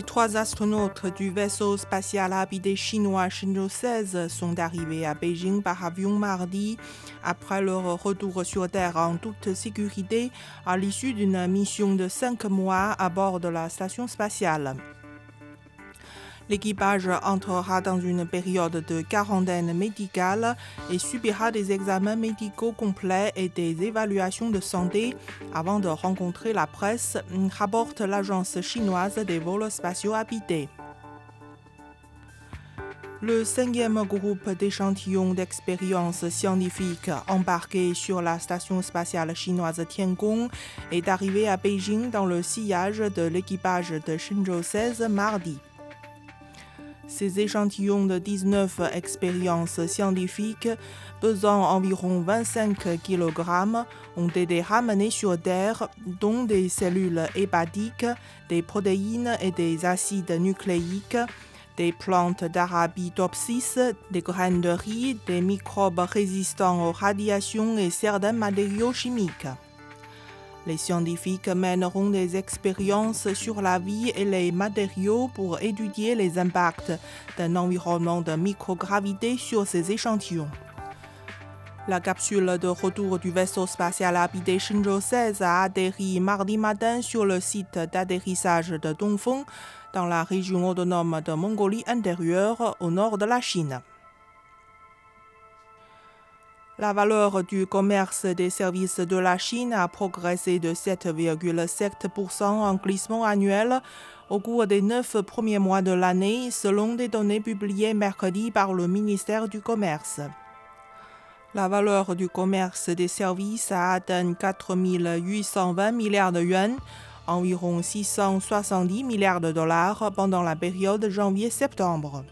Les trois astronautes du vaisseau spatial habité chinois Shenzhou 16 sont arrivés à Beijing par avion mardi après leur retour sur Terre en toute sécurité à l'issue d'une mission de cinq mois à bord de la station spatiale. L'équipage entrera dans une période de quarantaine médicale et subira des examens médicaux complets et des évaluations de santé avant de rencontrer la presse, rapporte l'agence chinoise des vols spatiaux habités. Le cinquième groupe d'échantillons d'expériences scientifiques embarqués sur la station spatiale chinoise Tiangong est arrivé à Beijing dans le sillage de l'équipage de Shenzhou 16 mardi. Ces échantillons de 19 expériences scientifiques pesant environ 25 kg ont été ramenés sur Terre, dont des cellules hépatiques, des protéines et des acides nucléiques, des plantes d'Arabidopsis, des graines de riz, des microbes résistants aux radiations et certains matériaux chimiques. Les scientifiques mèneront des expériences sur la vie et les matériaux pour étudier les impacts d'un environnement de microgravité sur ces échantillons. La capsule de retour du vaisseau spatial habité Shenzhou 16 a atterri mardi matin sur le site d'atterrissage de Dongfeng, dans la région autonome de Mongolie intérieure, au nord de la Chine. La valeur du commerce des services de la Chine a progressé de 7,7% en glissement annuel au cours des neuf premiers mois de l'année, selon des données publiées mercredi par le ministère du Commerce. La valeur du commerce des services a atteint 4 820 milliards de yuan, environ 670 milliards de dollars pendant la période janvier-septembre.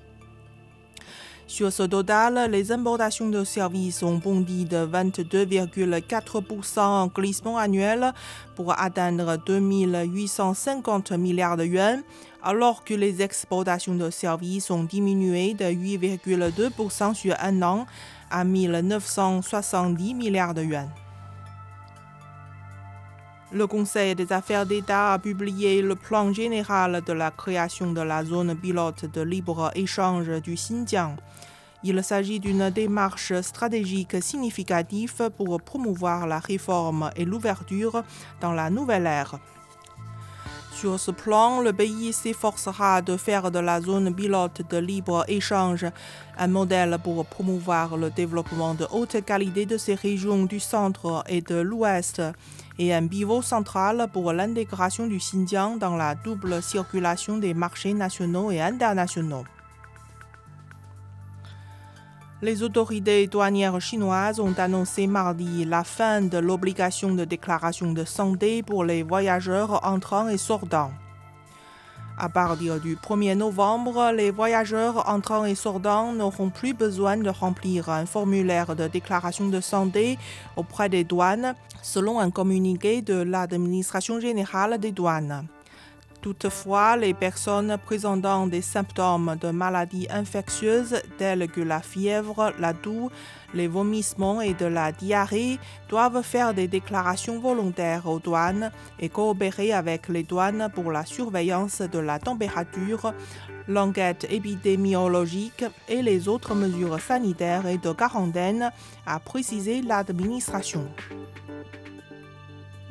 Sur ce total, les importations de services ont bondi de 22,4% en glissement annuel pour atteindre 2 850 milliards de yuan, alors que les exportations de services ont diminué de 8,2% sur un an à 1970 milliards de yuan. Le Conseil des affaires d'État a publié le plan général de la création de la zone pilote de libre-échange du Xinjiang. Il s'agit d'une démarche stratégique significative pour promouvoir la réforme et l'ouverture dans la nouvelle ère. Sur ce plan, le pays s'efforcera de faire de la zone pilote de libre-échange un modèle pour promouvoir le développement de haute qualité de ces régions du centre et de l'ouest et un pivot central pour l'intégration du Xinjiang dans la double circulation des marchés nationaux et internationaux. Les autorités douanières chinoises ont annoncé mardi la fin de l'obligation de déclaration de santé pour les voyageurs entrants et sortants. À partir du 1er novembre, les voyageurs entrants et sortants n'auront plus besoin de remplir un formulaire de déclaration de santé auprès des douanes, selon un communiqué de l'Administration générale des douanes. Toutefois, les personnes présentant des symptômes de maladies infectieuses telles que la fièvre, la toux, les vomissements et de la diarrhée doivent faire des déclarations volontaires aux douanes et coopérer avec les douanes pour la surveillance de la température, l'enquête épidémiologique et les autres mesures sanitaires et de quarantaine, a précisé l'administration.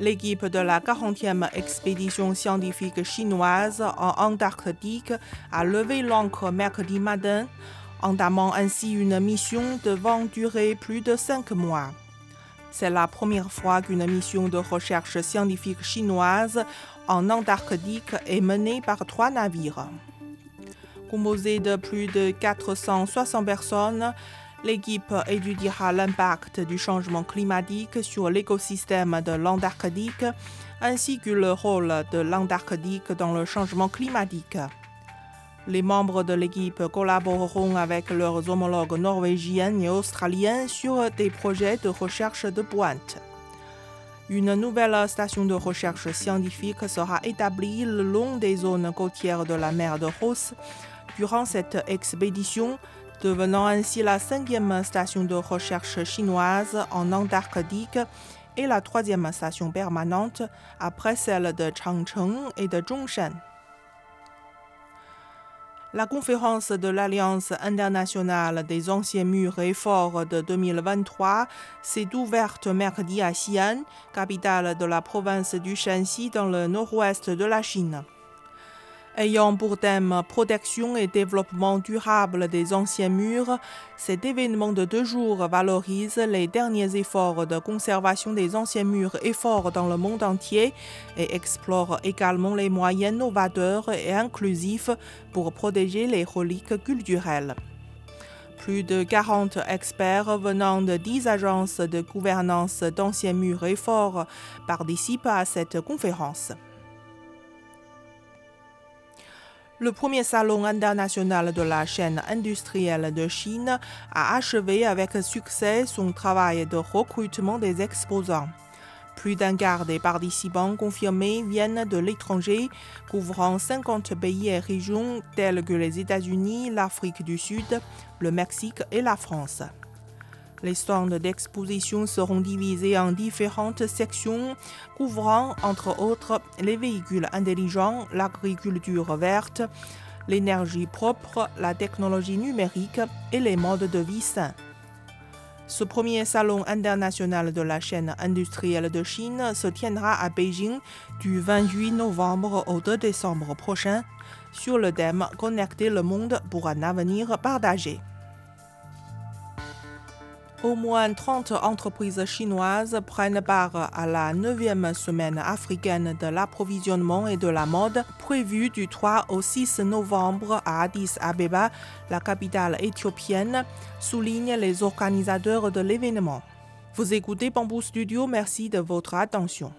L'équipe de la 40e expédition scientifique chinoise en Antarctique a levé l'ancre mercredi matin, entamant ainsi une mission devant durer plus de cinq mois. C'est la première fois qu'une mission de recherche scientifique chinoise en Antarctique est menée par trois navires. Composée de plus de 460 personnes, L'équipe étudiera l'impact du changement climatique sur l'écosystème de l'Antarctique ainsi que le rôle de l'Antarctique dans le changement climatique. Les membres de l'équipe collaboreront avec leurs homologues norvégiens et australiens sur des projets de recherche de pointe. Une nouvelle station de recherche scientifique sera établie le long des zones côtières de la mer de Ross durant cette expédition, devenant ainsi la cinquième station de recherche chinoise en Antarctique et la troisième station permanente après celle de Changcheng et de Zhongshan. La conférence de l'Alliance internationale des anciens murs et forts de 2023 s'est ouverte mercredi à Xi'an, capitale de la province du Shanxi dans le nord-ouest de la Chine. Ayant pour thème protection et développement durable des anciens murs, cet événement de deux jours valorise les derniers efforts de conservation des anciens murs et forts dans le monde entier et explore également les moyens novateurs et inclusifs pour protéger les reliques culturelles. Plus de 40 experts venant de 10 agences de gouvernance d'anciens murs et forts participent à cette conférence. Le premier salon international de la chaîne industrielle de Chine a achevé avec succès son travail de recrutement des exposants. Plus d'un quart des participants confirmés viennent de l'étranger, couvrant 50 pays et régions tels que les États-Unis, l'Afrique du Sud, le Mexique et la France. Les stands d'exposition seront divisés en différentes sections couvrant entre autres les véhicules intelligents, l'agriculture verte, l'énergie propre, la technologie numérique et les modes de vie sains. Ce premier salon international de la chaîne industrielle de Chine se tiendra à Beijing du 28 novembre au 2 décembre prochain sur le thème Connecter le monde pour un avenir partagé. Au moins 30 entreprises chinoises prennent part à la 9e semaine africaine de l'approvisionnement et de la mode prévue du 3 au 6 novembre à Addis Abeba, la capitale éthiopienne, soulignent les organisateurs de l'événement. Vous écoutez Bamboo Studio, merci de votre attention.